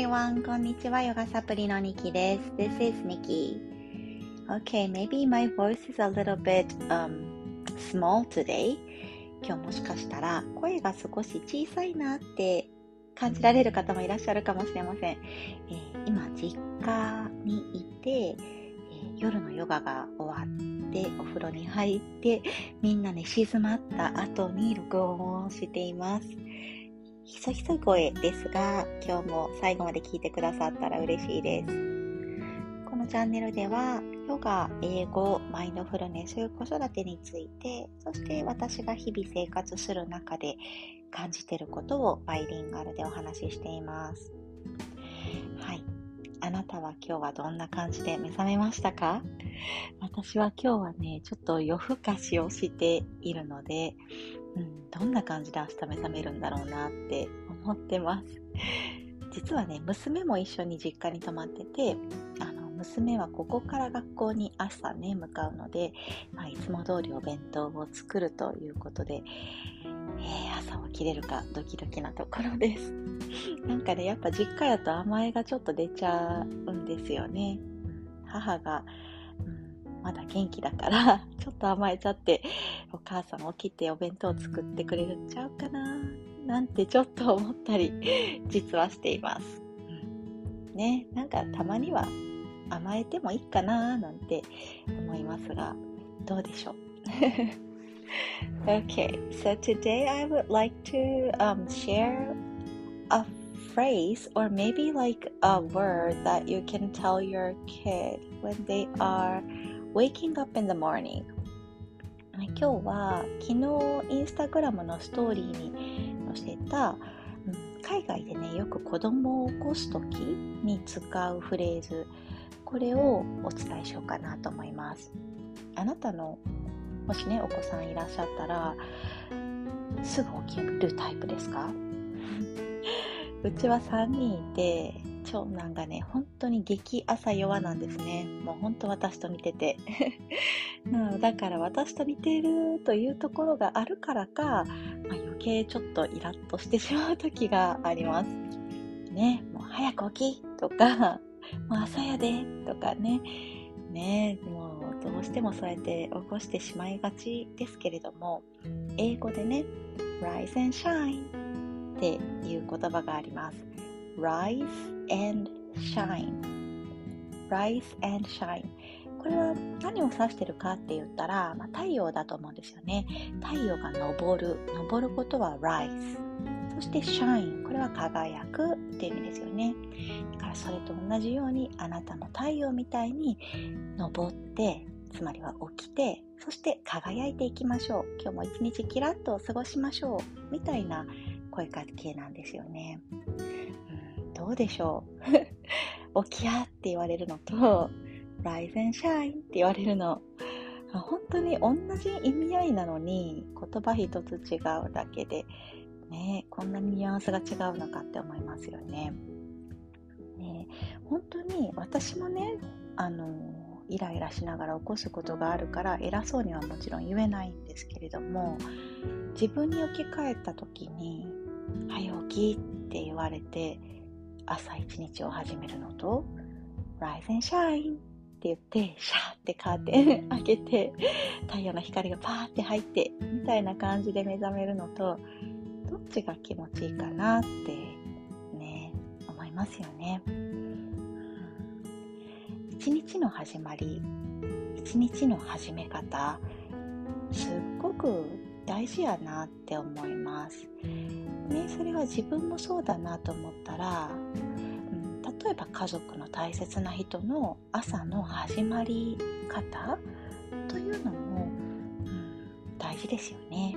everyone! こんにちは、ヨガサプリのニキです。This is Nikki. Okay, maybe my voice is a little bit、um, small today. 今日もしかしたら声が少し小さいなって感じられる方もいらっしゃるかもしれません。えー、今、実家にいて、えー、夜のヨガが終わって、お風呂に入って、みんなね、静まった後に録音をしています。ひそひそ声ですが、今日も最後まで聞いてくださったら嬉しいです。このチャンネルでは、ヨガ、英語、マインドフルネス、子育てについて、そして私が日々生活する中で感じていることをバイリンガルでお話ししています。はい。あなたは今日はどんな感じで目覚めましたか？私は今日はね、ちょっと夜更かしをしているので、うん、どんな感じで明日目覚めるんだろうなって思ってます。実はね、娘も一緒に実家に泊まってて、あの、娘はここから学校に朝ね、向かうので、まあ、いつも通りお弁当を作るということで、えー、朝起きれるかドキドキなところです。なんかね、やっぱ実家やと甘えがちょっと出ちゃうんですよね。母がまだ元気だから ちょっと甘えちゃって、お母さん起きてお弁当作ってくれるんちゃうかななんてちょっと思ったり、実はしています。うん、ね、なんかたまには甘えてもいいかななんて思いますが、どうでしょう？Okay, so today I would like to um, share a phrase or maybe like a word that you can tell your kid when they are Waking up in the morning. 今日は昨日インスタグラムのストーリーに載せた、海外でねよく子供を起こす時に使うフレーズ。これをお伝えしようかなと思います。あなたのもしねお子さんいらっしゃったらすぐ起きるタイプですか？うちは3人いて長男がね、本当に激朝弱なんですね。もう本当私と似てて。だから私と似てるというところがあるからか、まあ、余計ちょっとイラッとしてしまう時があります。ね、もう早く起きとか、もう朝やでとかね。ね、もうどうしてもそうやって起こしてしまいがちですけれども、英語でね、rise and shine っていう言葉があります。rise and shine. Rise and shine. これは何を指してるかって言ったら、まあ、太陽だと思うんですよね。太陽が昇る。昇ることは rise そして shine これは輝くっていう意味ですよね。だからそれと同じようにあなたも太陽みたいに昇ってつまりは起きてそして輝いていきましょう。今日も一日キラッと過ごしましょう。みたいな声かけなんですよねうんどうでしょう 起きやって言われるのと、rise and shine って言われるの。本当に同じ意味合いなのに、言葉一つ違うだけで、ね、こんなにニュアンスが違うのかって思いますよね。ね本当に私もね、あの、イライラしながら起こすことがあるから偉そうにはもちろん言えないんですけれども自分に置き換えた時に「早起き」って言われて朝一日を始めるのと Rise and Shine って言ってシャーってカーテン開けて太陽の光がパーって入ってみたいな感じで目覚めるのとどっちが気持ちいいかなってね思いますよね。一日の始まり一日の始め方すっごく大事やなって思います。ね、それは自分もそうだなと思ったら、うん、例えば家族の大切な人の朝の始まり方というのも、うん、大事ですよね。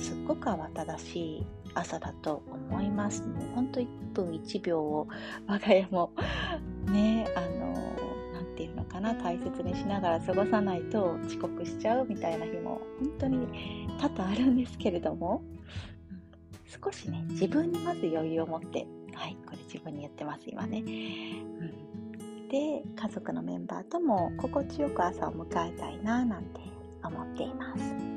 すっごく慌ただしい朝だと思います。もうほんと1分1秒を我が家もね、あのていうのかな大切にしながら過ごさないと遅刻しちゃうみたいな日も本当に多々あるんですけれども、うん、少しね自分にまず余裕を持ってはいこれ自分に言ってます今ね、うん、で家族のメンバーとも心地よく朝を迎えたいななんて思っています。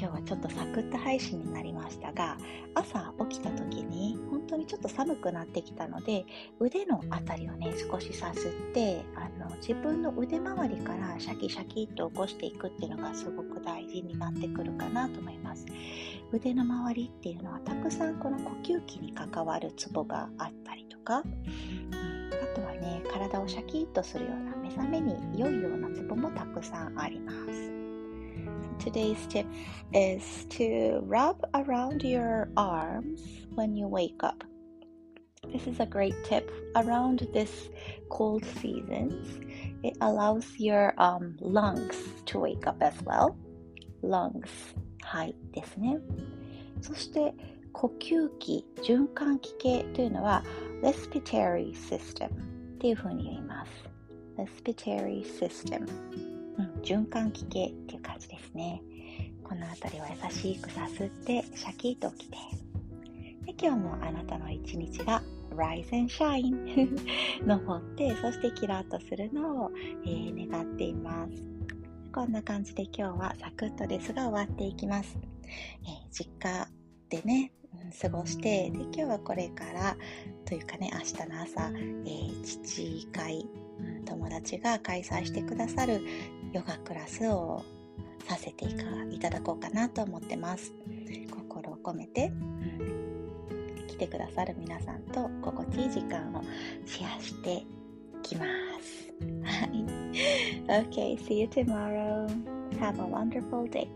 今日はちょっとサクッと配信になりましたが朝起きた時に本当にちょっと寒くなってきたので腕のあたりをね少しさすってあの自分の腕周りからシャキシャキっと起こしていくっていうのがすごく大事になってくるかなと思います。腕の周りっていうのはたくさんこの呼吸器に関わるツボがあったりとか、あとはね体をシャキッとするような目覚めに良いようなツボもたくさんあります。today's tip is to rub around your arms when you wake up. This is a great tip around this cold seasons. It allows your um, lungs to wake up as well. lungs はいですね。そして呼吸器、循環器系というのは respiratory system っていうふうに言います。respiratory system うん、循環器系っていう感じですね。この辺りは優しくさすってシャキッと起きて。で今日もあなたの一日が Rise and Shine 昇って、そしてキラッとするのを、えー、願っています。こんな感じで今日はサクッとですが終わっていきます。えー、実家でね、過ごしてで今日はこれからというかね明日の朝、えー、父会、友達が開催してくださるヨガクラスをさせていただこうかなと思ってます心を込めて、うん、来てくださる皆さんと心地いい時間をシェアしてきますはい Okay, see you tomorrow. Have a wonderful day.